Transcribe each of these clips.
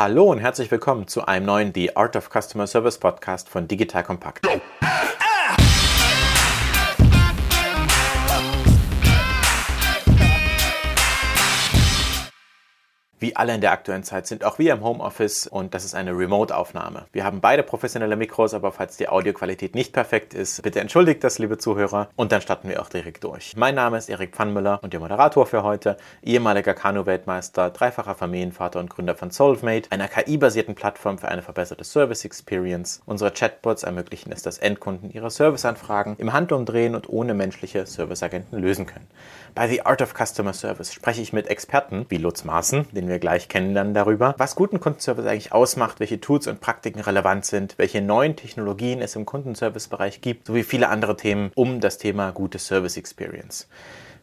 Hallo und herzlich willkommen zu einem neuen The Art of Customer Service Podcast von Digital Compact. Wie alle in der aktuellen Zeit sind auch wir im Homeoffice und das ist eine Remote-Aufnahme. Wir haben beide professionelle Mikros, aber falls die Audioqualität nicht perfekt ist, bitte entschuldigt das, liebe Zuhörer. Und dann starten wir auch direkt durch. Mein Name ist Erik Pfannmüller und der Moderator für heute, ehemaliger Kanu-Weltmeister, dreifacher Familienvater und Gründer von Solvemate, einer KI-basierten Plattform für eine verbesserte Service Experience. Unsere Chatbots ermöglichen es, dass Endkunden ihre Serviceanfragen im Handumdrehen und ohne menschliche Serviceagenten lösen können. Bei The Art of Customer Service spreche ich mit Experten wie Lutz Maaßen, den wir gleich kennenlernen darüber, was guten Kundenservice eigentlich ausmacht, welche Tools und Praktiken relevant sind, welche neuen Technologien es im Kundenservice-Bereich gibt, sowie viele andere Themen um das Thema gute Service Experience.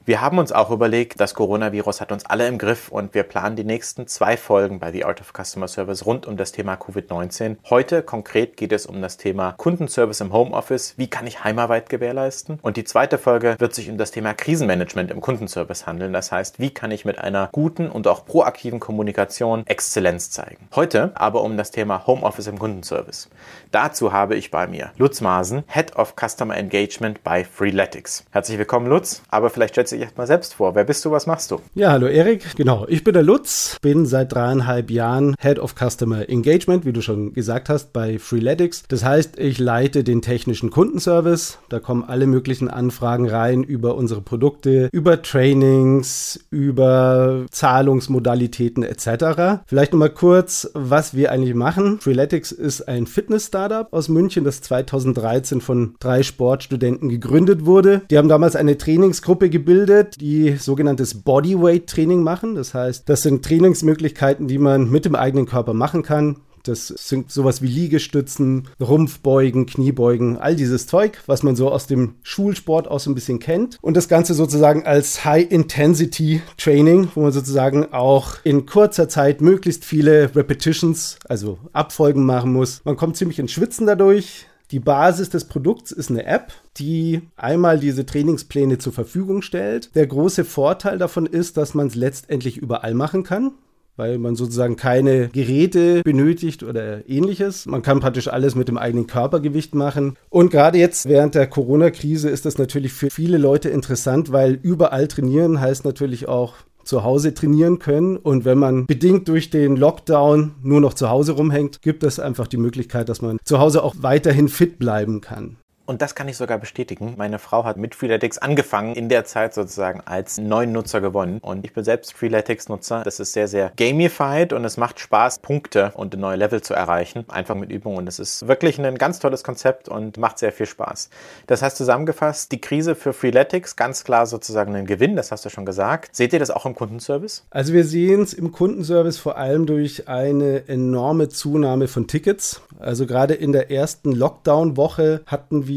Wir haben uns auch überlegt, das Coronavirus hat uns alle im Griff und wir planen die nächsten zwei Folgen bei The Art of Customer Service rund um das Thema Covid-19. Heute konkret geht es um das Thema Kundenservice im Homeoffice. Wie kann ich Heimarbeit gewährleisten? Und die zweite Folge wird sich um das Thema Krisenmanagement im Kundenservice handeln. Das heißt, wie kann ich mit einer guten und auch proaktiven Kommunikation Exzellenz zeigen? Heute aber um das Thema Homeoffice im Kundenservice. Dazu habe ich bei mir Lutz Maasen, Head of Customer Engagement bei Freeletics. Herzlich willkommen, Lutz. Aber vielleicht du dich erstmal selbst vor. Wer bist du, was machst du? Ja, hallo Erik. Genau, ich bin der Lutz, bin seit dreieinhalb Jahren Head of Customer Engagement, wie du schon gesagt hast, bei Freeletics. Das heißt, ich leite den technischen Kundenservice. Da kommen alle möglichen Anfragen rein über unsere Produkte, über Trainings, über Zahlungsmodalitäten etc. Vielleicht nochmal kurz, was wir eigentlich machen. Freeletics ist ein Fitness-Startup aus München, das 2013 von drei Sportstudenten gegründet wurde. Die haben damals eine Trainingsgruppe gebildet gebildet, die sogenanntes Bodyweight-Training machen. Das heißt, das sind Trainingsmöglichkeiten, die man mit dem eigenen Körper machen kann. Das sind sowas wie Liegestützen, Rumpfbeugen, Kniebeugen, all dieses Zeug, was man so aus dem Schulsport auch so ein bisschen kennt. Und das Ganze sozusagen als High-Intensity-Training, wo man sozusagen auch in kurzer Zeit möglichst viele Repetitions, also Abfolgen machen muss. Man kommt ziemlich ins Schwitzen dadurch. Die Basis des Produkts ist eine App, die einmal diese Trainingspläne zur Verfügung stellt. Der große Vorteil davon ist, dass man es letztendlich überall machen kann weil man sozusagen keine Geräte benötigt oder ähnliches. Man kann praktisch alles mit dem eigenen Körpergewicht machen. Und gerade jetzt während der Corona-Krise ist das natürlich für viele Leute interessant, weil überall trainieren heißt natürlich auch zu Hause trainieren können. Und wenn man bedingt durch den Lockdown nur noch zu Hause rumhängt, gibt es einfach die Möglichkeit, dass man zu Hause auch weiterhin fit bleiben kann. Und das kann ich sogar bestätigen. Meine Frau hat mit Freeletics angefangen, in der Zeit sozusagen als neuen Nutzer gewonnen. Und ich bin selbst Freeletics-Nutzer. Das ist sehr, sehr gamified und es macht Spaß, Punkte und neue Level zu erreichen. Einfach mit Übung. Und es ist wirklich ein ganz tolles Konzept und macht sehr viel Spaß. Das heißt zusammengefasst, die Krise für Freeletics, ganz klar sozusagen ein Gewinn, das hast du schon gesagt. Seht ihr das auch im Kundenservice? Also wir sehen es im Kundenservice vor allem durch eine enorme Zunahme von Tickets. Also gerade in der ersten Lockdown-Woche hatten wir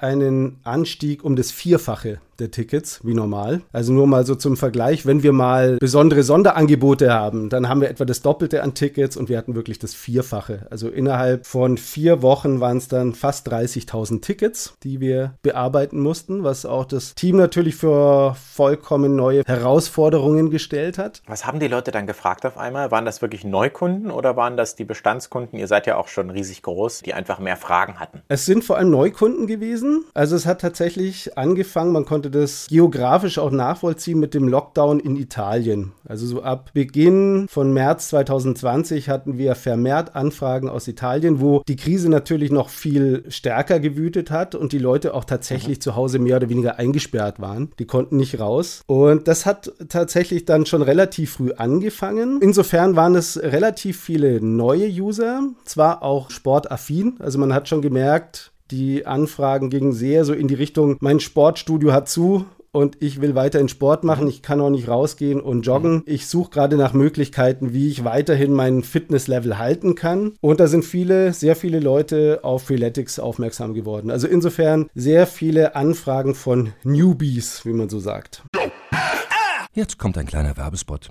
einen Anstieg um das Vierfache der Tickets, wie normal. Also nur mal so zum Vergleich, wenn wir mal besondere Sonderangebote haben, dann haben wir etwa das Doppelte an Tickets und wir hatten wirklich das Vierfache. Also innerhalb von vier Wochen waren es dann fast 30.000 Tickets, die wir bearbeiten mussten, was auch das Team natürlich für vollkommen neue Herausforderungen gestellt hat. Was haben die Leute dann gefragt auf einmal? Waren das wirklich Neukunden oder waren das die Bestandskunden? Ihr seid ja auch schon riesig groß, die einfach mehr Fragen hatten. Es sind vor allem Neukunden gewesen. Also es hat tatsächlich angefangen, man konnte das geografisch auch nachvollziehen mit dem Lockdown in Italien. Also so ab Beginn von März 2020 hatten wir vermehrt Anfragen aus Italien, wo die Krise natürlich noch viel stärker gewütet hat und die Leute auch tatsächlich zu Hause mehr oder weniger eingesperrt waren. Die konnten nicht raus. Und das hat tatsächlich dann schon relativ früh angefangen. Insofern waren es relativ viele neue User, zwar auch sportaffin. Also man hat schon gemerkt, die Anfragen gingen sehr so in die Richtung, mein Sportstudio hat zu und ich will weiterhin Sport machen, ich kann auch nicht rausgehen und joggen. Ich suche gerade nach Möglichkeiten, wie ich weiterhin mein Fitnesslevel halten kann. Und da sind viele, sehr viele Leute auf Freeletics aufmerksam geworden. Also insofern sehr viele Anfragen von Newbies, wie man so sagt. Jetzt kommt ein kleiner Werbespot.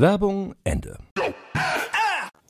Werbung Ende.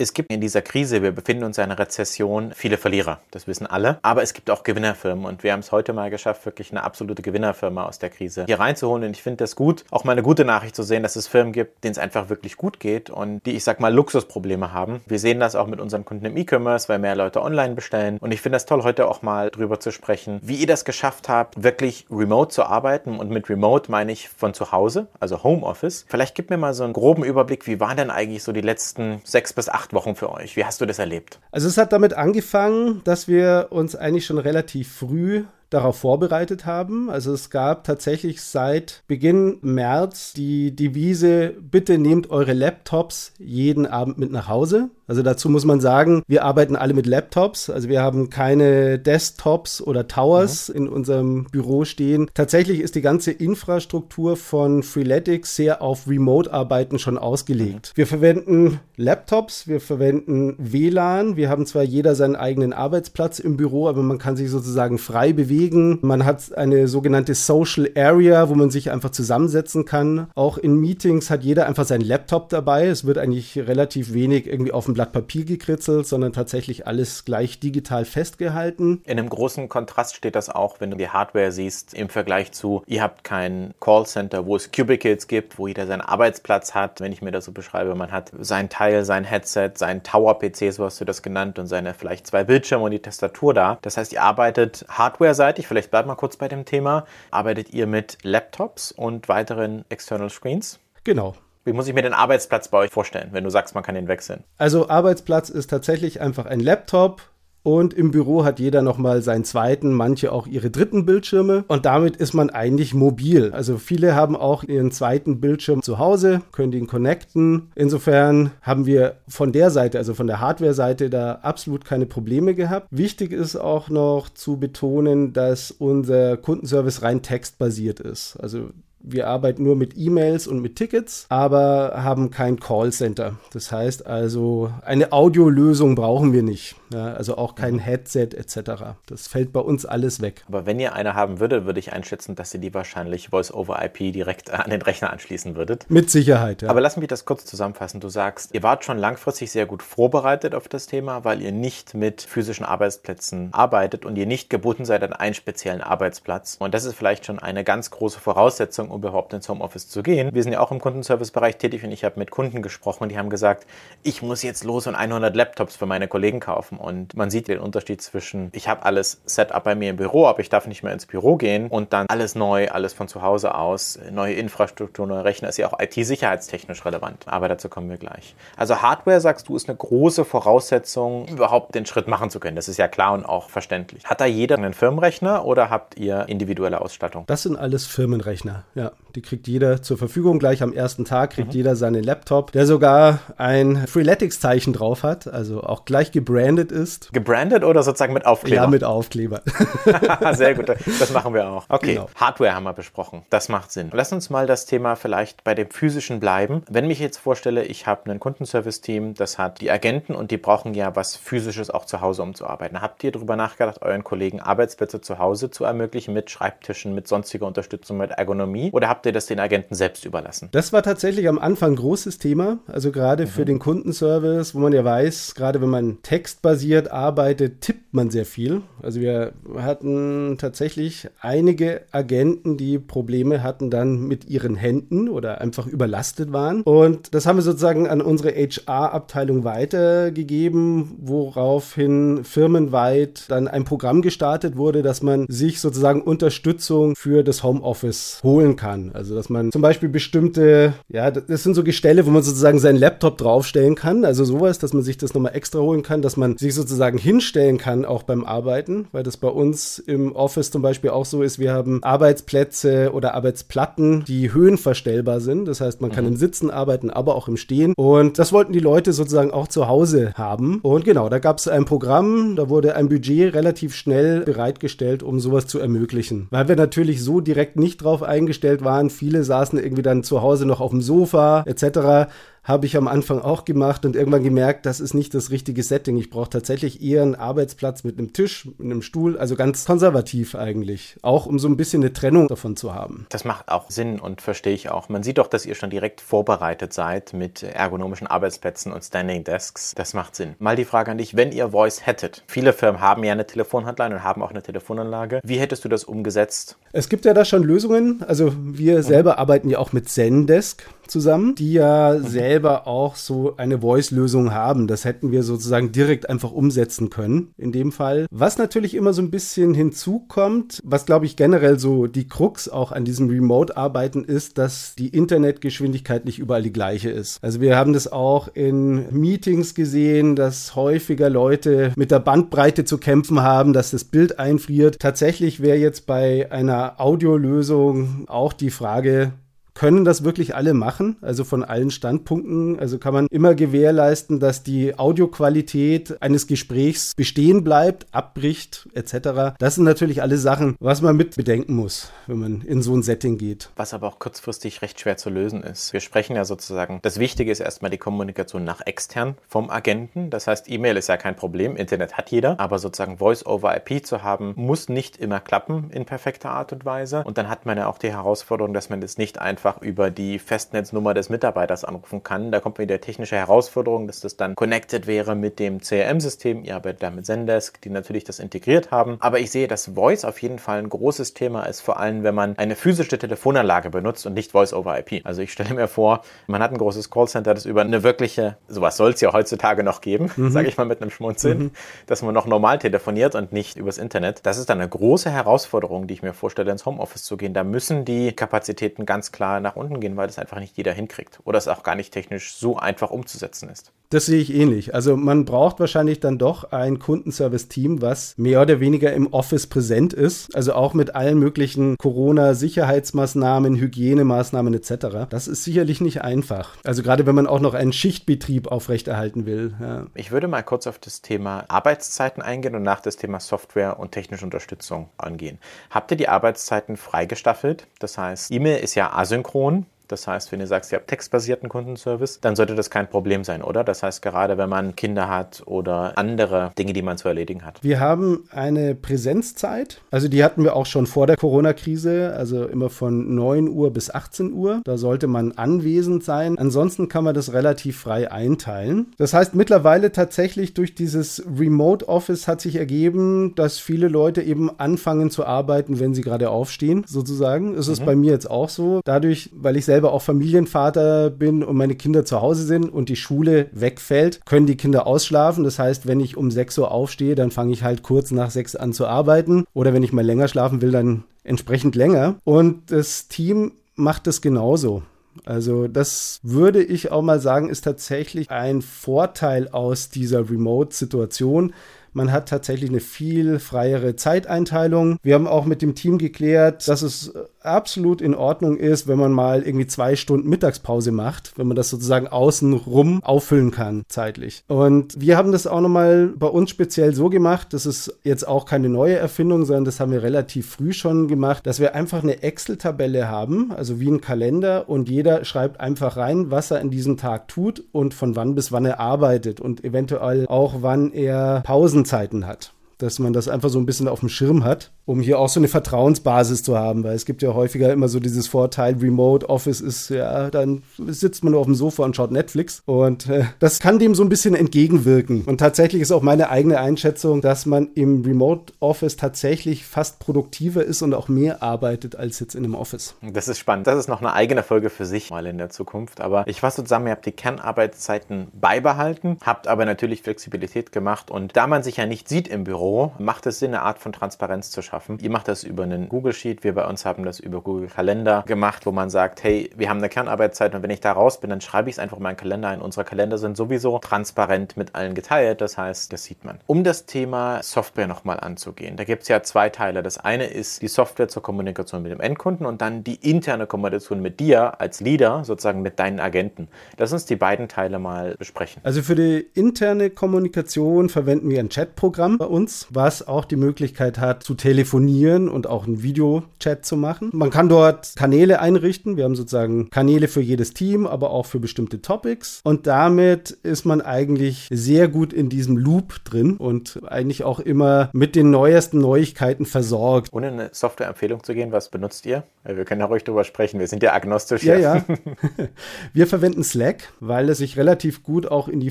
Es gibt in dieser Krise, wir befinden uns in einer Rezession, viele Verlierer. Das wissen alle. Aber es gibt auch Gewinnerfirmen. Und wir haben es heute mal geschafft, wirklich eine absolute Gewinnerfirma aus der Krise hier reinzuholen. Und ich finde das gut, auch mal eine gute Nachricht zu sehen, dass es Firmen gibt, denen es einfach wirklich gut geht und die, ich sag mal, Luxusprobleme haben. Wir sehen das auch mit unseren Kunden im E-Commerce, weil mehr Leute online bestellen. Und ich finde das toll, heute auch mal drüber zu sprechen, wie ihr das geschafft habt, wirklich remote zu arbeiten. Und mit remote meine ich von zu Hause, also Homeoffice. Vielleicht gib mir mal so einen groben Überblick, wie waren denn eigentlich so die letzten sechs bis acht acht Wochen für euch. Wie hast du das erlebt? Also es hat damit angefangen, dass wir uns eigentlich schon relativ früh darauf vorbereitet haben. Also es gab tatsächlich seit Beginn März die Devise, bitte nehmt eure Laptops jeden Abend mit nach Hause. Also dazu muss man sagen, wir arbeiten alle mit Laptops. Also wir haben keine Desktops oder Towers mhm. in unserem Büro stehen. Tatsächlich ist die ganze Infrastruktur von Freeletics sehr auf Remote-Arbeiten schon ausgelegt. Mhm. Wir verwenden Laptops, wir verwenden WLAN. Wir haben zwar jeder seinen eigenen Arbeitsplatz im Büro, aber man kann sich sozusagen frei bewegen. Man hat eine sogenannte Social Area, wo man sich einfach zusammensetzen kann. Auch in Meetings hat jeder einfach seinen Laptop dabei. Es wird eigentlich relativ wenig irgendwie auf dem Blatt Papier gekritzelt, sondern tatsächlich alles gleich digital festgehalten. In einem großen Kontrast steht das auch, wenn du die Hardware siehst, im Vergleich zu, ihr habt kein Callcenter, wo es Cubicles gibt, wo jeder seinen Arbeitsplatz hat. Wenn ich mir das so beschreibe, man hat sein Teil, sein Headset, sein Tower-PC, so hast du das genannt, und seine vielleicht zwei Bildschirme und die Tastatur da. Das heißt, ihr arbeitet hardware-seitig, vielleicht bleibt mal kurz bei dem Thema, arbeitet ihr mit Laptops und weiteren External Screens? Genau. Wie muss ich mir den Arbeitsplatz bei euch vorstellen, wenn du sagst, man kann ihn wechseln? Also Arbeitsplatz ist tatsächlich einfach ein Laptop, und im Büro hat jeder nochmal seinen zweiten, manche auch ihre dritten Bildschirme. Und damit ist man eigentlich mobil. Also viele haben auch ihren zweiten Bildschirm zu Hause, können den connecten. Insofern haben wir von der Seite, also von der Hardware-Seite, da absolut keine Probleme gehabt. Wichtig ist auch noch zu betonen, dass unser Kundenservice rein textbasiert ist. Also wir arbeiten nur mit E-Mails und mit Tickets, aber haben kein Callcenter. Das heißt also, eine Audiolösung brauchen wir nicht. Ja, also auch kein mhm. Headset etc. Das fällt bei uns alles weg. Aber wenn ihr eine haben würdet, würde ich einschätzen, dass ihr die wahrscheinlich Voice-over-IP direkt an den Rechner anschließen würdet. Mit Sicherheit, ja. Aber lass mich das kurz zusammenfassen. Du sagst, ihr wart schon langfristig sehr gut vorbereitet auf das Thema, weil ihr nicht mit physischen Arbeitsplätzen arbeitet und ihr nicht gebunden seid an einen speziellen Arbeitsplatz. Und das ist vielleicht schon eine ganz große Voraussetzung, um überhaupt ins Homeoffice zu gehen. Wir sind ja auch im Kundenservice-Bereich tätig und ich habe mit Kunden gesprochen, die haben gesagt, ich muss jetzt los und 100 Laptops für meine Kollegen kaufen. Und man sieht den Unterschied zwischen, ich habe alles set up bei mir im Büro, aber ich darf nicht mehr ins Büro gehen und dann alles neu, alles von zu Hause aus, neue Infrastruktur, neue Rechner, ist ja auch IT-sicherheitstechnisch relevant. Aber dazu kommen wir gleich. Also Hardware, sagst du, ist eine große Voraussetzung, überhaupt den Schritt machen zu können. Das ist ja klar und auch verständlich. Hat da jeder einen Firmenrechner oder habt ihr individuelle Ausstattung? Das sind alles Firmenrechner, ja. Die kriegt jeder zur Verfügung. Gleich am ersten Tag kriegt mhm. jeder seinen Laptop, der sogar ein Freeletics-Zeichen drauf hat, also auch gleich gebrandet ist. Gebrandet oder sozusagen mit Aufkleber? Ja, mit Aufkleber. Sehr gut, das machen wir auch. Okay, genau. Hardware haben wir besprochen. Das macht Sinn. Lass uns mal das Thema vielleicht bei dem physischen bleiben. Wenn ich mich jetzt vorstelle, ich habe ein Kundenservice-Team, das hat die Agenten und die brauchen ja was physisches auch zu Hause, um zu arbeiten. Habt ihr darüber nachgedacht, euren Kollegen Arbeitsplätze zu Hause zu ermöglichen mit Schreibtischen, mit sonstiger Unterstützung, mit Ergonomie? Oder habt ihr das den Agenten selbst überlassen? Das war tatsächlich am Anfang ein großes Thema. Also gerade mhm. für den Kundenservice, wo man ja weiß, gerade wenn man textbasiert textbasiert arbeitet, tippt man sehr viel. Also wir hatten tatsächlich einige Agenten, die Probleme hatten dann mit ihren Händen oder einfach überlastet waren. Und das haben wir sozusagen an unsere HR-Abteilung weitergegeben, woraufhin firmenweit dann ein Programm gestartet wurde, dass man sich sozusagen Unterstützung für das Homeoffice holen kann. Also dass man zum Beispiel bestimmte, ja, das sind so Gestelle, wo man sozusagen seinen Laptop draufstellen kann. Also sowas, dass man sich das nochmal extra holen kann, dass man sich sozusagen hinstellen kann, auch beim Arbeiten, weil das bei uns im Office zum Beispiel auch so ist. Wir haben Arbeitsplätze oder Arbeitsplatten, die höhenverstellbar sind. Das heißt, man kann mhm. im Sitzen arbeiten, aber auch im Stehen. Und das wollten die Leute sozusagen auch zu Hause haben. Und genau, da gab es ein Programm, da wurde ein Budget relativ schnell bereitgestellt, um sowas zu ermöglichen. Weil wir natürlich so direkt nicht drauf eingestellt waren. Viele saßen irgendwie dann zu Hause noch auf dem Sofa etc habe ich am Anfang auch gemacht und irgendwann gemerkt, das ist nicht das richtige Setting. Ich brauche tatsächlich eher einen Arbeitsplatz mit einem Tisch, mit einem Stuhl, also ganz konservativ eigentlich. Auch um so ein bisschen eine Trennung davon zu haben. Das macht auch Sinn und verstehe ich auch. Man sieht doch, dass ihr schon direkt vorbereitet seid mit ergonomischen Arbeitsplätzen und Standing Desks. Das macht Sinn. Mal die Frage an dich, wenn ihr Voice hättet. Viele Firmen haben ja eine Telefonhotline und haben auch eine Telefonanlage. Wie hättest du das umgesetzt? Es gibt ja da schon Lösungen. Also wir selber arbeiten ja auch mit Zendesk zusammen, die ja mhm. selber auch so eine Voice-Lösung haben. Das hätten wir sozusagen direkt einfach umsetzen können in dem Fall. Was natürlich immer so ein bisschen hinzukommt, was glaube ich generell so die Krux auch an diesem Remote-Arbeiten ist, dass die Internetgeschwindigkeit nicht überall die gleiche ist. Also wir haben das auch in Meetings gesehen, dass häufiger Leute mit der Bandbreite zu kämpfen haben, dass das Bild einfriert. Tatsächlich wäre jetzt bei einer Audiolösung auch die Frage, können das wirklich alle machen, also von allen Standpunkten. Also kann man immer gewährleisten, dass die Audioqualität eines Gesprächs bestehen bleibt, abbricht etc. Das sind natürlich alle Sachen, was man mit bedenken muss, wenn man in so ein Setting geht. Was aber auch kurzfristig recht schwer zu lösen ist. Wir sprechen ja sozusagen, das Wichtige ist erstmal die Kommunikation nach extern vom Agenten. Das heißt, E-Mail ist ja kein Problem, Internet hat jeder, aber sozusagen Voice-over-IP zu haben, muss nicht immer klappen in perfekter Art und Weise. Und dann hat man ja auch die Herausforderung, dass man das nicht einfach einfach über die Festnetznummer des Mitarbeiters anrufen kann. Da kommt wieder technische Herausforderung, dass das dann connected wäre mit dem CRM-System. Ihr arbeitet da mit Zendesk, die natürlich das integriert haben. Aber ich sehe, dass Voice auf jeden Fall ein großes Thema ist, vor allem wenn man eine physische Telefonanlage benutzt und nicht Voice over IP. Also ich stelle mir vor, man hat ein großes Callcenter, das über eine wirkliche, sowas soll es ja heutzutage noch geben, mhm. sage ich mal mit einem Schmunzeln, mhm. dass man noch normal telefoniert und nicht übers Internet. Das ist dann eine große Herausforderung, die ich mir vorstelle, ins Homeoffice zu gehen. Da müssen die Kapazitäten ganz klar nach unten gehen, weil das einfach nicht jeder hinkriegt oder es auch gar nicht technisch so einfach umzusetzen ist. Das sehe ich ähnlich. Also man braucht wahrscheinlich dann doch ein Kundenservice-Team, was mehr oder weniger im Office präsent ist. Also auch mit allen möglichen Corona-Sicherheitsmaßnahmen, Hygienemaßnahmen etc. Das ist sicherlich nicht einfach. Also gerade wenn man auch noch einen Schichtbetrieb aufrechterhalten will. Ja. Ich würde mal kurz auf das Thema Arbeitszeiten eingehen und nach das Thema Software und technische Unterstützung angehen. Habt ihr die Arbeitszeiten freigestaffelt? Das heißt, E-Mail ist ja asynchron synchron. Das heißt, wenn ihr sagst, ihr habt textbasierten Kundenservice, dann sollte das kein Problem sein, oder? Das heißt, gerade wenn man Kinder hat oder andere Dinge, die man zu erledigen hat. Wir haben eine Präsenzzeit. Also die hatten wir auch schon vor der Corona-Krise, also immer von 9 Uhr bis 18 Uhr. Da sollte man anwesend sein. Ansonsten kann man das relativ frei einteilen. Das heißt, mittlerweile tatsächlich durch dieses Remote Office hat sich ergeben, dass viele Leute eben anfangen zu arbeiten, wenn sie gerade aufstehen, sozusagen. Es ist mhm. bei mir jetzt auch so. Dadurch, weil ich selbst selber auch Familienvater bin und meine Kinder zu Hause sind und die Schule wegfällt, können die Kinder ausschlafen. Das heißt, wenn ich um 6 Uhr aufstehe, dann fange ich halt kurz nach 6 an zu arbeiten. Oder wenn ich mal länger schlafen will, dann entsprechend länger. Und das Team macht das genauso. Also das würde ich auch mal sagen, ist tatsächlich ein Vorteil aus dieser Remote-Situation. Man hat tatsächlich eine viel freiere Zeiteinteilung. Wir haben auch mit dem Team geklärt, dass es absolut in Ordnung ist, wenn man mal irgendwie zwei Stunden Mittagspause macht, wenn man das sozusagen außenrum auffüllen kann zeitlich. Und wir haben das auch nochmal bei uns speziell so gemacht, das ist jetzt auch keine neue Erfindung, sondern das haben wir relativ früh schon gemacht, dass wir einfach eine Excel-Tabelle haben, also wie ein Kalender und jeder schreibt einfach rein, was er in diesem Tag tut und von wann bis wann er arbeitet und eventuell auch wann er Pausenzeiten hat. Dass man das einfach so ein bisschen auf dem Schirm hat, um hier auch so eine Vertrauensbasis zu haben, weil es gibt ja häufiger immer so dieses Vorteil, Remote Office ist ja, dann sitzt man nur auf dem Sofa und schaut Netflix und äh, das kann dem so ein bisschen entgegenwirken. Und tatsächlich ist auch meine eigene Einschätzung, dass man im Remote Office tatsächlich fast produktiver ist und auch mehr arbeitet als jetzt in einem Office. Das ist spannend. Das ist noch eine eigene Folge für sich mal in der Zukunft. Aber ich fasse zusammen, ihr habt die Kernarbeitszeiten beibehalten, habt aber natürlich Flexibilität gemacht. Und da man sich ja nicht sieht im Büro, macht es Sinn, eine Art von Transparenz zu schaffen. Ihr macht das über einen Google Sheet. Wir bei uns haben das über Google Kalender gemacht, wo man sagt, hey, wir haben eine Kernarbeitszeit und wenn ich da raus bin, dann schreibe ich es einfach in meinen Kalender ein. Unsere Kalender sind sowieso transparent mit allen geteilt. Das heißt, das sieht man. Um das Thema Software nochmal anzugehen, da gibt es ja zwei Teile. Das eine ist die Software zur Kommunikation mit dem Endkunden und dann die interne Kommunikation mit dir als Leader, sozusagen mit deinen Agenten. Lass uns die beiden Teile mal besprechen. Also für die interne Kommunikation verwenden wir ein Chatprogramm bei uns, was auch die Möglichkeit hat zu telefonieren und auch einen Videochat zu machen. Man kann dort Kanäle einrichten. Wir haben sozusagen Kanäle für jedes Team, aber auch für bestimmte Topics. Und damit ist man eigentlich sehr gut in diesem Loop drin und eigentlich auch immer mit den neuesten Neuigkeiten versorgt. Ohne eine Softwareempfehlung zu gehen, was benutzt ihr? Wir können ja ruhig drüber sprechen. Wir sind ja agnostisch. Ja, ja. Wir verwenden Slack, weil es sich relativ gut auch in die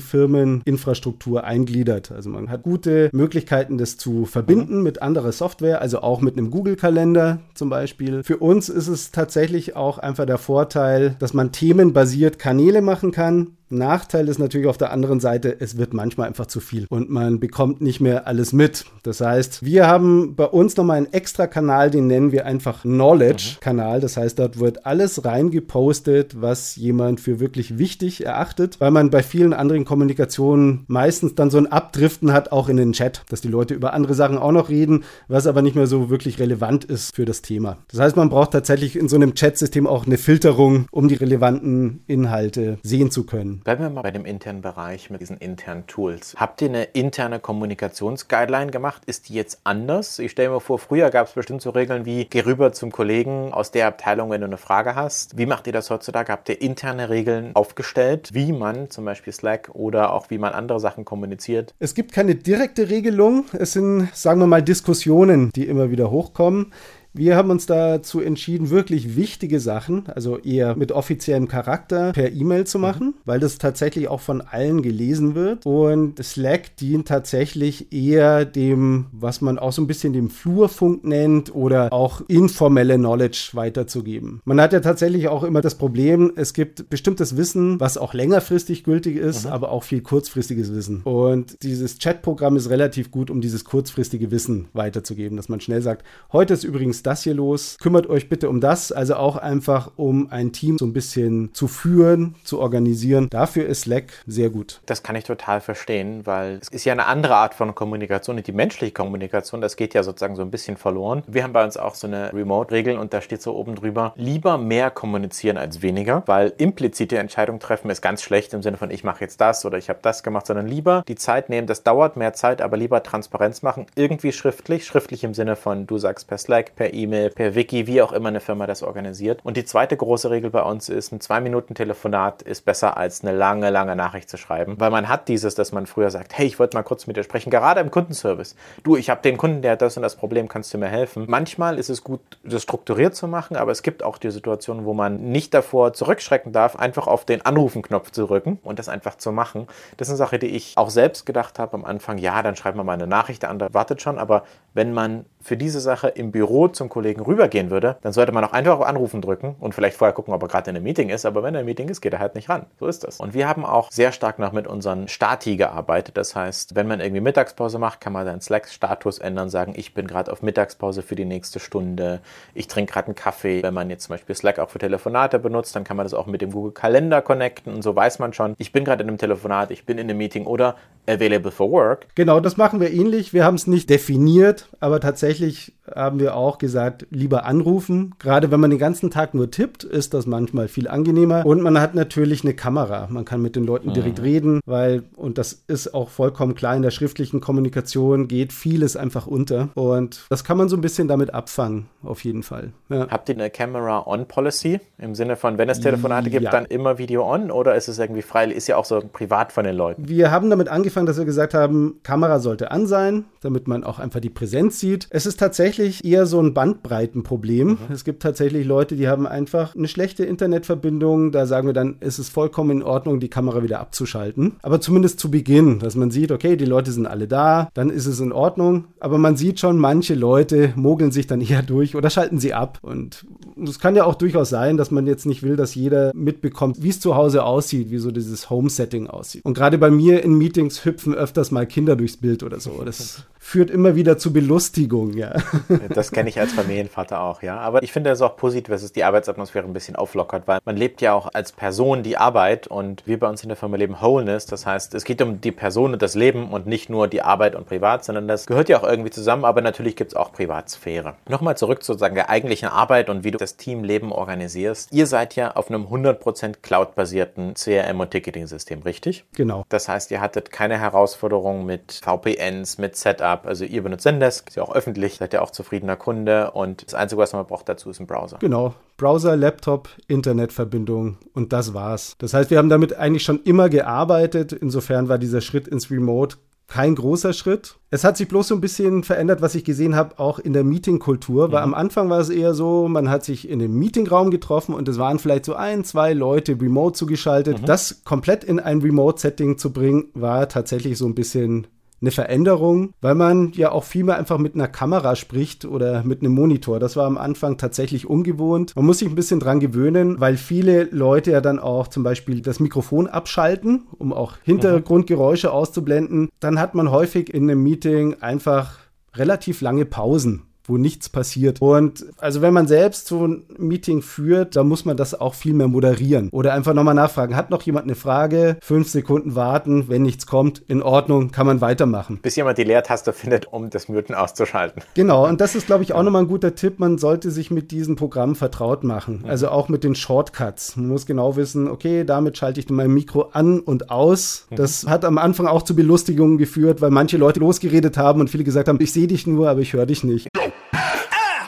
Firmeninfrastruktur eingliedert. Also man hat gute Möglichkeiten, das zu verbinden mhm. mit anderer Software, also auch mit einem Google-Kalender zum Beispiel. Für uns ist es tatsächlich auch einfach der Vorteil, dass man themenbasiert Kanäle machen kann Nachteil ist natürlich auf der anderen Seite, es wird manchmal einfach zu viel und man bekommt nicht mehr alles mit. Das heißt, wir haben bei uns nochmal einen extra Kanal, den nennen wir einfach Knowledge-Kanal. Das heißt, dort wird alles reingepostet, was jemand für wirklich wichtig erachtet, weil man bei vielen anderen Kommunikationen meistens dann so ein Abdriften hat, auch in den Chat, dass die Leute über andere Sachen auch noch reden, was aber nicht mehr so wirklich relevant ist für das Thema. Das heißt, man braucht tatsächlich in so einem Chat-System auch eine Filterung, um die relevanten Inhalte sehen zu können. Bleiben wir mal bei dem internen Bereich mit diesen internen Tools. Habt ihr eine interne Kommunikationsguideline gemacht? Ist die jetzt anders? Ich stelle mir vor, früher gab es bestimmt so Regeln wie, geh rüber zum Kollegen aus der Abteilung, wenn du eine Frage hast. Wie macht ihr das heutzutage? Habt ihr interne Regeln aufgestellt, wie man zum Beispiel Slack oder auch wie man andere Sachen kommuniziert? Es gibt keine direkte Regelung. Es sind, sagen wir mal, Diskussionen, die immer wieder hochkommen. Wir haben uns dazu entschieden, wirklich wichtige Sachen, also eher mit offiziellem Charakter, per E-Mail zu machen, mhm. weil das tatsächlich auch von allen gelesen wird. Und Slack dient tatsächlich eher dem, was man auch so ein bisschen dem Flurfunk nennt oder auch informelle Knowledge weiterzugeben. Man hat ja tatsächlich auch immer das Problem, es gibt bestimmtes Wissen, was auch längerfristig gültig ist, mhm. aber auch viel kurzfristiges Wissen. Und dieses Chatprogramm ist relativ gut, um dieses kurzfristige Wissen weiterzugeben, dass man schnell sagt, heute ist übrigens das hier los? Kümmert euch bitte um das. Also auch einfach, um ein Team so ein bisschen zu führen, zu organisieren. Dafür ist Slack sehr gut. Das kann ich total verstehen, weil es ist ja eine andere Art von Kommunikation. Die menschliche Kommunikation, das geht ja sozusagen so ein bisschen verloren. Wir haben bei uns auch so eine Remote-Regel und da steht so oben drüber, lieber mehr kommunizieren als weniger, weil implizite Entscheidung treffen ist ganz schlecht im Sinne von, ich mache jetzt das oder ich habe das gemacht, sondern lieber die Zeit nehmen. Das dauert mehr Zeit, aber lieber Transparenz machen. Irgendwie schriftlich. Schriftlich im Sinne von, du sagst per Slack, per E-Mail, per Wiki, wie auch immer eine Firma das organisiert. Und die zweite große Regel bei uns ist, ein zwei Minuten Telefonat ist besser als eine lange, lange Nachricht zu schreiben, weil man hat dieses, dass man früher sagt, hey, ich wollte mal kurz mit dir sprechen, gerade im Kundenservice. Du, ich habe den Kunden, der hat das und das Problem, kannst du mir helfen? Manchmal ist es gut, das strukturiert zu machen, aber es gibt auch die Situation, wo man nicht davor zurückschrecken darf, einfach auf den Anrufen-Knopf zu drücken und das einfach zu machen. Das ist eine Sache, die ich auch selbst gedacht habe am Anfang, ja, dann schreibt man mal eine Nachricht, der andere wartet schon, aber wenn man für diese Sache im Büro zum Kollegen rübergehen würde, dann sollte man auch einfach auf Anrufen drücken und vielleicht vorher gucken, ob er gerade in einem Meeting ist. Aber wenn er im Meeting ist, geht er halt nicht ran. So ist das. Und wir haben auch sehr stark noch mit unseren Stati gearbeitet. Das heißt, wenn man irgendwie Mittagspause macht, kann man seinen Slack-Status ändern, sagen, ich bin gerade auf Mittagspause für die nächste Stunde, ich trinke gerade einen Kaffee. Wenn man jetzt zum Beispiel Slack auch für Telefonate benutzt, dann kann man das auch mit dem Google Kalender connecten und so weiß man schon, ich bin gerade in einem Telefonat, ich bin in einem Meeting oder available for work. Genau, das machen wir ähnlich. Wir haben es nicht definiert, aber tatsächlich haben wir auch gesagt, lieber anrufen. Gerade wenn man den ganzen Tag nur tippt, ist das manchmal viel angenehmer. Und man hat natürlich eine Kamera. Man kann mit den Leuten direkt mhm. reden, weil, und das ist auch vollkommen klar, in der schriftlichen Kommunikation geht vieles einfach unter. Und das kann man so ein bisschen damit abfangen, auf jeden Fall. Ja. Habt ihr eine Camera-on-Policy? Im Sinne von, wenn es Telefonate gibt, ja. dann immer Video on? Oder ist es irgendwie frei? Ist ja auch so privat von den Leuten. Wir haben damit angefangen, dass wir gesagt haben, Kamera sollte an sein, damit man auch einfach die Präsenz sieht. Es ist tatsächlich eher so ein Bandbreitenproblem. Mhm. Es gibt tatsächlich Leute, die haben einfach eine schlechte Internetverbindung. Da sagen wir dann, ist es vollkommen in Ordnung, die Kamera wieder abzuschalten. Aber zumindest zu Beginn, dass man sieht, okay, die Leute sind alle da, dann ist es in Ordnung. Aber man sieht schon, manche Leute mogeln sich dann eher durch oder schalten sie ab. Und es kann ja auch durchaus sein, dass man jetzt nicht will, dass jeder mitbekommt, wie es zu Hause aussieht, wie so dieses Home-Setting aussieht. Und gerade bei mir in Meetings hüpfen öfters mal Kinder durchs Bild oder so. Das führt immer wieder zu Belustigung, ja. Das kenne ich als Familienvater auch, ja. Aber ich finde es auch positiv, dass es die Arbeitsatmosphäre ein bisschen auflockert, weil man lebt ja auch als Person die Arbeit und wir bei uns in der Firma leben Wholeness. Das heißt, es geht um die Person und das Leben und nicht nur die Arbeit und Privat, sondern das gehört ja auch irgendwie zusammen, aber natürlich gibt es auch Privatsphäre. Nochmal zurück zu sozusagen der eigentlichen Arbeit und wie du das Teamleben organisierst. Ihr seid ja auf einem 100% Cloud-basierten CRM- und Ticketing-System, richtig? Genau. Das heißt, ihr hattet keine Herausforderungen mit VPNs, mit Setup. Also ihr benutzt Zendesk, ist ja auch öffentlich, seid ja auch zufriedener Kunde und das Einzige, was man braucht dazu, ist ein Browser. Genau. Browser, Laptop, Internetverbindung und das war's. Das heißt, wir haben damit eigentlich schon immer gearbeitet. Insofern war dieser Schritt ins Remote kein großer Schritt. Es hat sich bloß so ein bisschen verändert, was ich gesehen habe, auch in der Meetingkultur. Weil mhm. am Anfang war es eher so, man hat sich in einem Meetingraum getroffen und es waren vielleicht so ein, zwei Leute remote zugeschaltet. Mhm. Das komplett in ein Remote-Setting zu bringen, war tatsächlich so ein bisschen eine Veränderung, weil man ja auch viel mehr einfach mit einer Kamera spricht oder mit einem Monitor. Das war am Anfang tatsächlich ungewohnt. Man muss sich ein bisschen dran gewöhnen, weil viele Leute ja dann auch zum Beispiel das Mikrofon abschalten, um auch Hintergrundgeräusche auszublenden. Dann hat man häufig in einem Meeting einfach relativ lange Pausen wo nichts passiert. Und also wenn man selbst so ein Meeting führt, dann muss man das auch viel mehr moderieren. Oder einfach nochmal nachfragen, hat noch jemand eine Frage? Fünf Sekunden warten, wenn nichts kommt, in Ordnung, kann man weitermachen. Bis jemand die Leertaste findet, um das Muten auszuschalten. Genau, und das ist, glaube ich, auch nochmal ein guter Tipp. Man sollte sich mit diesen Programmen vertraut machen. Also auch mit den Shortcuts. Man muss genau wissen, okay, damit schalte ich mein Mikro an und aus. Mhm. Das hat am Anfang auch zu Belustigungen geführt, weil manche Leute losgeredet haben und viele gesagt haben, ich sehe dich nur, aber ich höre dich nicht.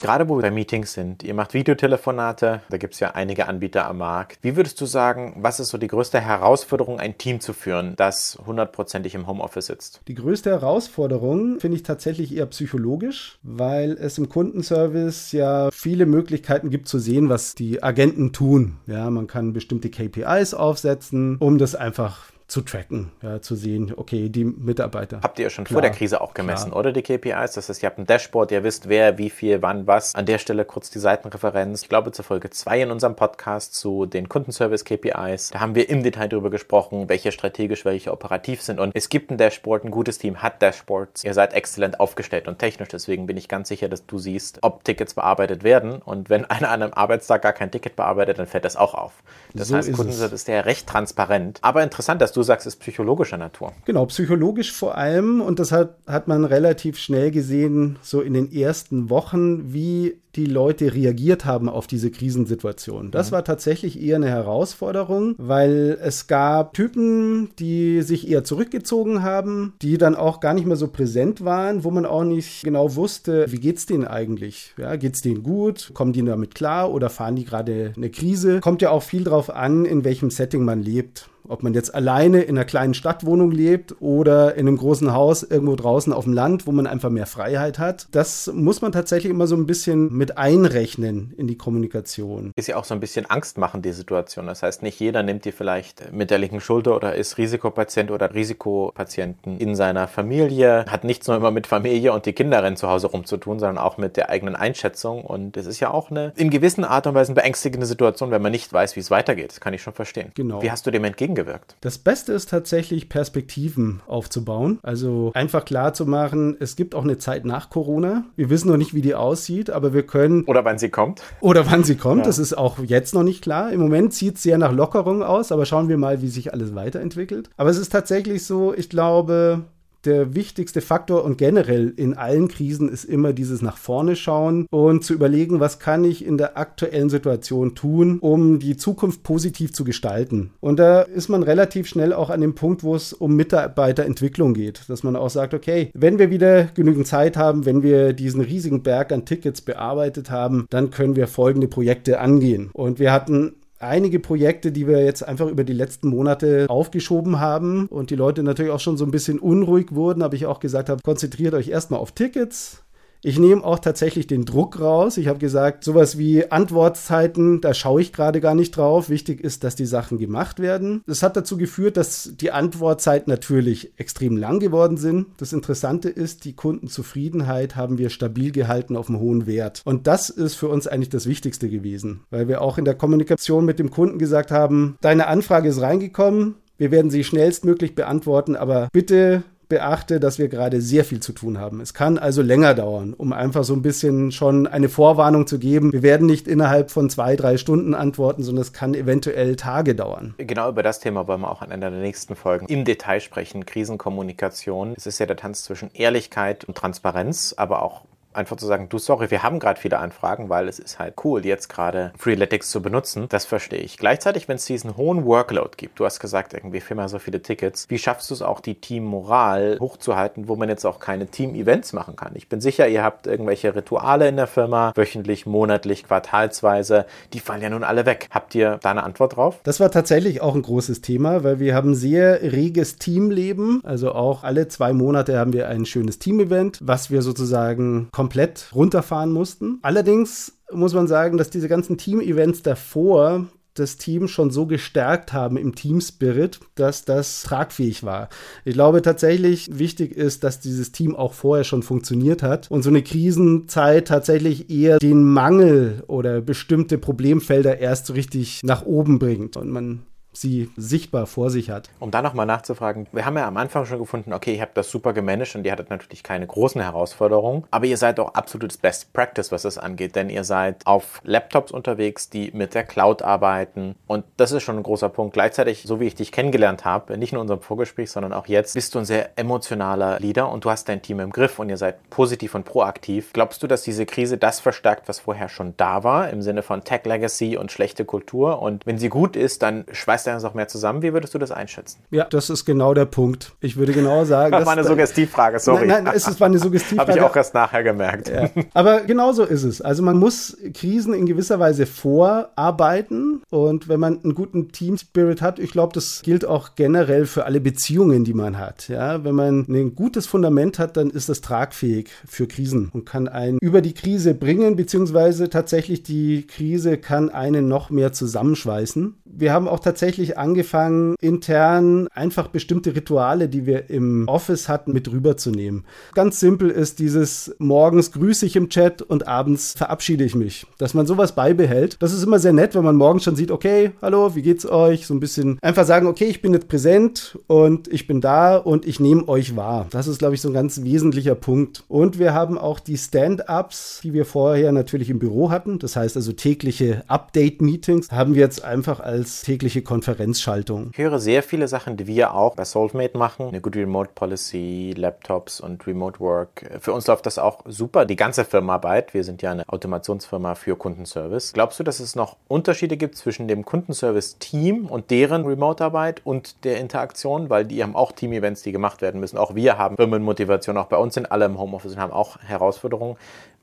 Gerade wo wir bei Meetings sind, ihr macht Videotelefonate, da gibt es ja einige Anbieter am Markt. Wie würdest du sagen, was ist so die größte Herausforderung, ein Team zu führen, das hundertprozentig im Homeoffice sitzt? Die größte Herausforderung finde ich tatsächlich eher psychologisch, weil es im Kundenservice ja viele Möglichkeiten gibt zu sehen, was die Agenten tun. Ja, man kann bestimmte KPIs aufsetzen, um das einfach zu tracken, ja, zu sehen, okay, die Mitarbeiter. Habt ihr schon klar, vor der Krise auch gemessen, klar. oder die KPIs? Das heißt, ihr habt ein Dashboard, ihr wisst, wer, wie viel, wann, was. An der Stelle kurz die Seitenreferenz. Ich glaube, zur Folge 2 in unserem Podcast zu den Kundenservice-KPIs. Da haben wir im Detail darüber gesprochen, welche strategisch, welche operativ sind. Und es gibt ein Dashboard, ein gutes Team hat Dashboards. Ihr seid exzellent aufgestellt und technisch. Deswegen bin ich ganz sicher, dass du siehst, ob Tickets bearbeitet werden. Und wenn einer an einem Arbeitstag gar kein Ticket bearbeitet, dann fällt das auch auf. Das so heißt, Kundenservice ist ja recht transparent. Aber interessant, dass du du sagst, ist psychologischer Natur. Genau, psychologisch vor allem. Und das hat, hat man relativ schnell gesehen, so in den ersten Wochen, wie die Leute reagiert haben auf diese Krisensituation. Das mhm. war tatsächlich eher eine Herausforderung, weil es gab Typen, die sich eher zurückgezogen haben, die dann auch gar nicht mehr so präsent waren, wo man auch nicht genau wusste, wie geht's denen eigentlich? Ja, geht's denen gut? Kommen die damit klar oder fahren die gerade eine Krise? Kommt ja auch viel drauf an, in welchem Setting man lebt. Ob man jetzt alleine in einer kleinen Stadtwohnung lebt oder in einem großen Haus irgendwo draußen auf dem Land, wo man einfach mehr Freiheit hat. Das muss man tatsächlich immer so ein bisschen mit einrechnen in die Kommunikation. Ist ja auch so ein bisschen Angst machen, die Situation. Das heißt, nicht jeder nimmt die vielleicht mit der linken Schulter oder ist Risikopatient oder Risikopatienten in seiner Familie, hat nichts nur immer mit Familie und die Kinderin zu Hause rumzutun, sondern auch mit der eigenen Einschätzung. Und es ist ja auch eine in gewissen Art und Weise eine beängstigende Situation, wenn man nicht weiß, wie es weitergeht. Das kann ich schon verstehen. Genau. Wie hast du dem entgegen gewirkt. Das Beste ist tatsächlich, Perspektiven aufzubauen. Also einfach klar zu machen, es gibt auch eine Zeit nach Corona. Wir wissen noch nicht, wie die aussieht, aber wir können. Oder wann sie kommt. Oder wann sie kommt. Ja. Das ist auch jetzt noch nicht klar. Im Moment sieht es sehr nach Lockerung aus, aber schauen wir mal, wie sich alles weiterentwickelt. Aber es ist tatsächlich so, ich glaube, der wichtigste Faktor und generell in allen Krisen ist immer dieses nach vorne schauen und zu überlegen, was kann ich in der aktuellen Situation tun, um die Zukunft positiv zu gestalten. Und da ist man relativ schnell auch an dem Punkt, wo es um Mitarbeiterentwicklung geht, dass man auch sagt, okay, wenn wir wieder genügend Zeit haben, wenn wir diesen riesigen Berg an Tickets bearbeitet haben, dann können wir folgende Projekte angehen. Und wir hatten einige Projekte, die wir jetzt einfach über die letzten Monate aufgeschoben haben und die Leute natürlich auch schon so ein bisschen unruhig wurden, habe ich auch gesagt habe, konzentriert euch erstmal auf Tickets, ich nehme auch tatsächlich den Druck raus. Ich habe gesagt, sowas wie Antwortzeiten, da schaue ich gerade gar nicht drauf. Wichtig ist, dass die Sachen gemacht werden. Das hat dazu geführt, dass die Antwortzeiten natürlich extrem lang geworden sind. Das Interessante ist, die Kundenzufriedenheit haben wir stabil gehalten auf einem hohen Wert. Und das ist für uns eigentlich das Wichtigste gewesen, weil wir auch in der Kommunikation mit dem Kunden gesagt haben, deine Anfrage ist reingekommen. Wir werden sie schnellstmöglich beantworten, aber bitte beachte, dass wir gerade sehr viel zu tun haben. Es kann also länger dauern, um einfach so ein bisschen schon eine Vorwarnung zu geben. Wir werden nicht innerhalb von zwei, drei Stunden antworten, sondern es kann eventuell Tage dauern. Genau über das Thema wollen wir auch in einer der nächsten Folgen im Detail sprechen. Krisenkommunikation. Es ist ja der Tanz zwischen Ehrlichkeit und Transparenz, aber auch einfach zu sagen, du sorry, wir haben gerade viele Anfragen, weil es ist halt cool, jetzt gerade Freeletics zu benutzen. Das verstehe ich. Gleichzeitig, wenn es diesen hohen Workload gibt, du hast gesagt, irgendwie Firma so viele Tickets, wie schaffst du es auch, die Teammoral hochzuhalten, wo man jetzt auch keine Team-Events machen kann? Ich bin sicher, ihr habt irgendwelche Rituale in der Firma, wöchentlich, monatlich, quartalsweise. Die fallen ja nun alle weg. Habt ihr da eine Antwort drauf? Das war tatsächlich auch ein großes Thema, weil wir haben sehr reges Teamleben. Also auch alle zwei Monate haben wir ein schönes Team-Event, was wir sozusagen komplett runterfahren mussten. Allerdings muss man sagen, dass diese ganzen Team-Events davor das Team schon so gestärkt haben im Team-Spirit, dass das tragfähig war. Ich glaube tatsächlich wichtig ist, dass dieses Team auch vorher schon funktioniert hat und so eine Krisenzeit tatsächlich eher den Mangel oder bestimmte Problemfelder erst richtig nach oben bringt und man sie sichtbar vor sich hat. Um da nochmal nachzufragen, wir haben ja am Anfang schon gefunden, okay, ihr habt das super gemanagt und ihr hattet natürlich keine großen Herausforderungen, aber ihr seid auch absolutes Best Practice, was das angeht, denn ihr seid auf Laptops unterwegs, die mit der Cloud arbeiten und das ist schon ein großer Punkt. Gleichzeitig, so wie ich dich kennengelernt habe, nicht nur in unserem Vorgespräch, sondern auch jetzt, bist du ein sehr emotionaler Leader und du hast dein Team im Griff und ihr seid positiv und proaktiv. Glaubst du, dass diese Krise das verstärkt, was vorher schon da war, im Sinne von Tech Legacy und schlechte Kultur und wenn sie gut ist, dann schweißt er uns auch mehr zusammen. Wie würdest du das einschätzen? Ja, das ist genau der Punkt. Ich würde genau sagen. das war eine Suggestivfrage, sorry. Nein, nein, es war eine Suggestivfrage. Habe ich auch erst nachher gemerkt. Ja. Aber genau so ist es. Also man muss Krisen in gewisser Weise vorarbeiten und wenn man einen guten Team-Spirit hat, ich glaube, das gilt auch generell für alle Beziehungen, die man hat. Ja, wenn man ein gutes Fundament hat, dann ist das tragfähig für Krisen und kann einen über die Krise bringen, beziehungsweise tatsächlich die Krise kann einen noch mehr zusammenschweißen. Wir haben auch tatsächlich angefangen, intern einfach bestimmte Rituale, die wir im Office hatten, mit rüberzunehmen. Ganz simpel ist dieses morgens grüße ich im Chat und abends verabschiede ich mich. Dass man sowas beibehält. Das ist immer sehr nett, wenn man morgens schon sieht, okay, hallo, wie geht's euch? So ein bisschen einfach sagen, okay, ich bin jetzt präsent und ich bin da und ich nehme euch wahr. Das ist, glaube ich, so ein ganz wesentlicher Punkt. Und wir haben auch die Stand-ups, die wir vorher natürlich im Büro hatten. Das heißt also tägliche Update-Meetings, haben wir jetzt einfach als tägliche Kon Konferenzschaltung. Ich höre sehr viele Sachen, die wir auch bei SolveMate machen. Eine Good Remote Policy, Laptops und Remote Work. Für uns läuft das auch super. Die ganze Firmenarbeit. Wir sind ja eine Automationsfirma für Kundenservice. Glaubst du, dass es noch Unterschiede gibt zwischen dem Kundenservice-Team und deren Remote-Arbeit und der Interaktion? Weil die haben auch Team-Events, die gemacht werden müssen. Auch wir haben Firmenmotivation. Auch bei uns sind alle im Homeoffice und haben auch Herausforderungen.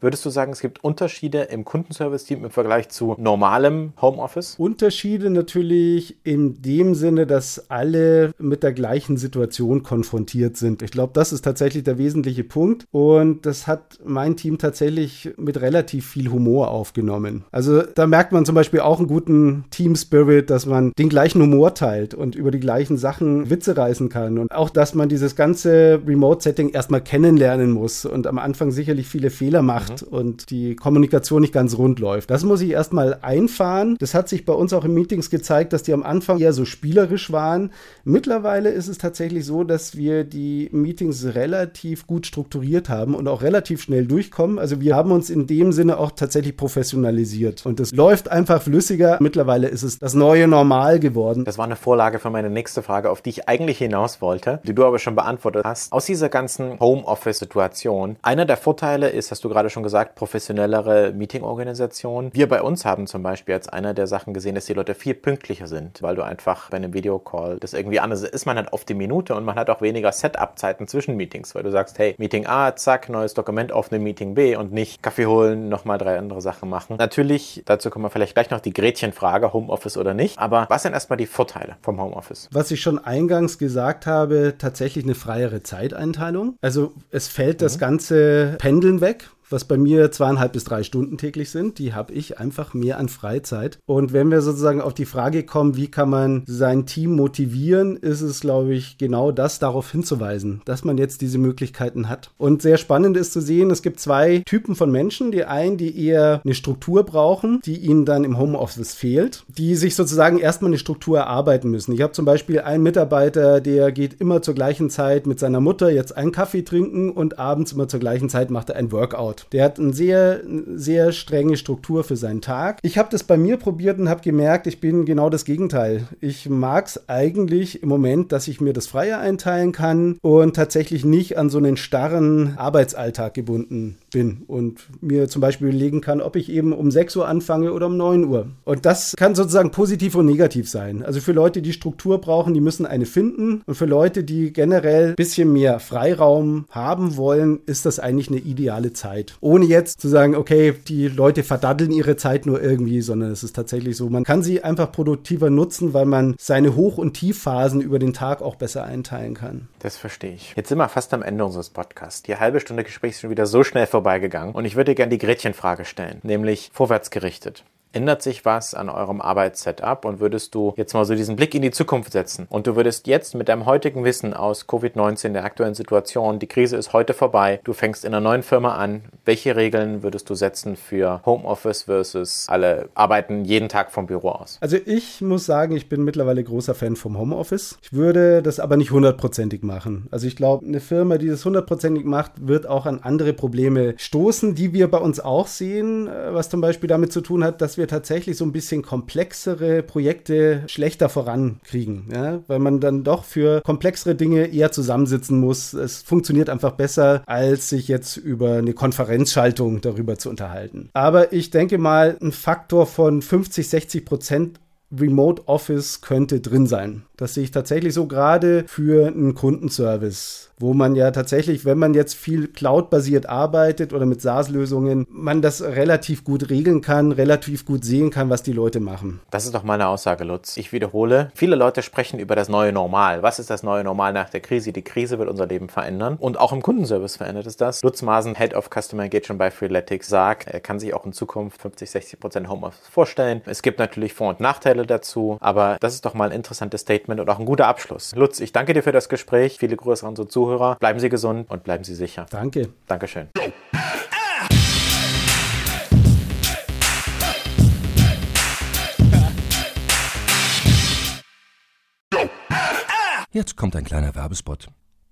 Würdest du sagen, es gibt Unterschiede im Kundenservice-Team im Vergleich zu normalem Homeoffice? Unterschiede natürlich in dem Sinne, dass alle mit der gleichen Situation konfrontiert sind. Ich glaube, das ist tatsächlich der wesentliche Punkt. Und das hat mein Team tatsächlich mit relativ viel Humor aufgenommen. Also da merkt man zum Beispiel auch einen guten Team-Spirit, dass man den gleichen Humor teilt und über die gleichen Sachen Witze reißen kann. Und auch, dass man dieses ganze Remote-Setting erstmal kennenlernen muss und am Anfang sicherlich viele Fehler macht macht mhm. und die Kommunikation nicht ganz rund läuft. Das muss ich erstmal einfahren. Das hat sich bei uns auch in Meetings gezeigt, dass die am Anfang eher so spielerisch waren. Mittlerweile ist es tatsächlich so, dass wir die Meetings relativ gut strukturiert haben und auch relativ schnell durchkommen. Also wir haben uns in dem Sinne auch tatsächlich professionalisiert und es läuft einfach flüssiger. Mittlerweile ist es das neue Normal geworden. Das war eine Vorlage für meine nächste Frage, auf die ich eigentlich hinaus wollte, die du aber schon beantwortet hast. Aus dieser ganzen Homeoffice-Situation, einer der Vorteile ist, hast du gerade schon gesagt, professionellere Meetingorganisation. Wir bei uns haben zum Beispiel als einer der Sachen gesehen, dass die Leute viel pünktlicher sind, weil du einfach bei einem Videocall das irgendwie anders ist. Man hat auf die Minute und man hat auch weniger Setup-Zeiten zwischen Meetings, weil du sagst, hey, Meeting A, zack, neues Dokument aufnehmen, Meeting B und nicht Kaffee holen, nochmal drei andere Sachen machen. Natürlich, dazu kommen wir vielleicht gleich noch die Gretchenfrage, Homeoffice oder nicht. Aber was sind erstmal die Vorteile vom Homeoffice? Was ich schon eingangs gesagt habe, tatsächlich eine freiere Zeiteinteilung. Also es fällt mhm. das ganze Pendeln weg was bei mir zweieinhalb bis drei Stunden täglich sind, die habe ich einfach mehr an Freizeit. Und wenn wir sozusagen auf die Frage kommen, wie kann man sein Team motivieren, ist es, glaube ich, genau das darauf hinzuweisen, dass man jetzt diese Möglichkeiten hat. Und sehr spannend ist zu sehen, es gibt zwei Typen von Menschen. Die einen, die eher eine Struktur brauchen, die ihnen dann im Homeoffice fehlt, die sich sozusagen erstmal eine Struktur erarbeiten müssen. Ich habe zum Beispiel einen Mitarbeiter, der geht immer zur gleichen Zeit mit seiner Mutter jetzt einen Kaffee trinken und abends immer zur gleichen Zeit macht er ein Workout. Der hat eine sehr, sehr strenge Struktur für seinen Tag. Ich habe das bei mir probiert und habe gemerkt, ich bin genau das Gegenteil. Ich mag es eigentlich im Moment, dass ich mir das Freie einteilen kann und tatsächlich nicht an so einen starren Arbeitsalltag gebunden bin und mir zum Beispiel überlegen kann, ob ich eben um 6 Uhr anfange oder um 9 Uhr. Und das kann sozusagen positiv und negativ sein. Also für Leute, die Struktur brauchen, die müssen eine finden. Und für Leute, die generell ein bisschen mehr Freiraum haben wollen, ist das eigentlich eine ideale Zeit. Ohne jetzt zu sagen, okay, die Leute verdaddeln ihre Zeit nur irgendwie, sondern es ist tatsächlich so, man kann sie einfach produktiver nutzen, weil man seine Hoch- und Tiefphasen über den Tag auch besser einteilen kann. Das verstehe ich. Jetzt sind wir fast am Ende unseres Podcasts. Die halbe Stunde Gespräch ist schon wieder so schnell vorbei vorbeigegangen. Und ich würde dir gerne die Gretchenfrage stellen, nämlich vorwärtsgerichtet. Ändert sich was an eurem Arbeitssetup und würdest du jetzt mal so diesen Blick in die Zukunft setzen und du würdest jetzt mit deinem heutigen Wissen aus Covid-19, der aktuellen Situation, die Krise ist heute vorbei, du fängst in einer neuen Firma an, welche Regeln würdest du setzen für Homeoffice versus alle arbeiten jeden Tag vom Büro aus? Also ich muss sagen, ich bin mittlerweile großer Fan vom Homeoffice. Ich würde das aber nicht hundertprozentig machen. Also ich glaube, eine Firma, die das hundertprozentig macht, wird auch an andere Probleme stoßen, die wir bei uns auch sehen, äh, was zum Beispiel damit zu tun hat, dass wir wir tatsächlich so ein bisschen komplexere Projekte schlechter vorankriegen, ja? weil man dann doch für komplexere Dinge eher zusammensitzen muss. Es funktioniert einfach besser, als sich jetzt über eine Konferenzschaltung darüber zu unterhalten. Aber ich denke mal, ein Faktor von 50, 60 Prozent Remote Office könnte drin sein. Das sehe ich tatsächlich so gerade für einen Kundenservice wo man ja tatsächlich, wenn man jetzt viel Cloud-basiert arbeitet oder mit SaaS-Lösungen, man das relativ gut regeln kann, relativ gut sehen kann, was die Leute machen. Das ist doch meine Aussage, Lutz. Ich wiederhole, viele Leute sprechen über das neue Normal. Was ist das neue Normal nach der Krise? Die Krise wird unser Leben verändern und auch im Kundenservice verändert es das. Lutz Maasen, Head of Customer Engagement bei Freeletics, sagt, er kann sich auch in Zukunft 50, 60 Prozent Homeoffice vorstellen. Es gibt natürlich Vor- und Nachteile dazu, aber das ist doch mal ein interessantes Statement und auch ein guter Abschluss. Lutz, ich danke dir für das Gespräch. Viele Grüße an unsere Zuhörer. Zuhörer. Bleiben Sie gesund und bleiben Sie sicher. Danke. Dankeschön. Jetzt kommt ein kleiner Werbespot.